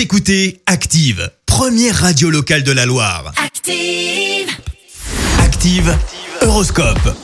Vous écoutez Active, première radio locale de la Loire. Active. Active, Horoscope.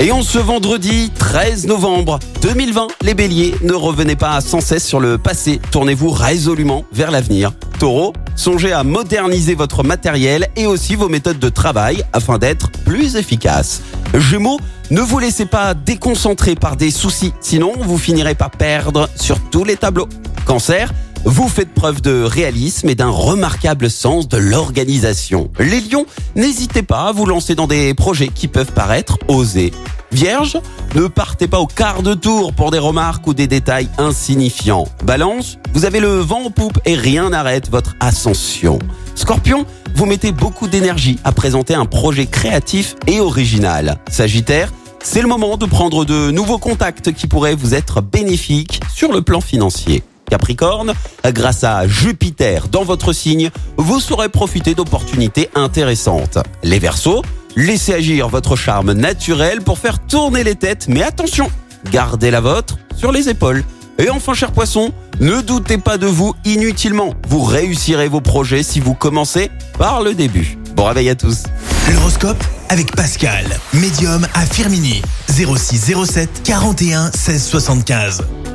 Et en ce vendredi 13 novembre 2020, les béliers, ne revenez pas sans cesse sur le passé, tournez-vous résolument vers l'avenir. Taureau, songez à moderniser votre matériel et aussi vos méthodes de travail afin d'être plus efficace. Gémeaux, ne vous laissez pas déconcentrer par des soucis, sinon vous finirez par perdre sur tous les tableaux. Cancer, vous faites preuve de réalisme et d'un remarquable sens de l'organisation. Les lions, n'hésitez pas à vous lancer dans des projets qui peuvent paraître osés. Vierge, ne partez pas au quart de tour pour des remarques ou des détails insignifiants. Balance, vous avez le vent en poupe et rien n'arrête votre ascension. Scorpion, vous mettez beaucoup d'énergie à présenter un projet créatif et original. Sagittaire, c'est le moment de prendre de nouveaux contacts qui pourraient vous être bénéfiques sur le plan financier. Capricorne, grâce à Jupiter dans votre signe, vous saurez profiter d'opportunités intéressantes. Les Verseaux, laissez agir votre charme naturel pour faire tourner les têtes, mais attention, gardez la vôtre sur les épaules. Et enfin, cher poisson, ne doutez pas de vous inutilement. Vous réussirez vos projets si vous commencez par le début. Bon réveil à tous. L'horoscope avec Pascal, médium à Firmini. 06 07 41 16 75.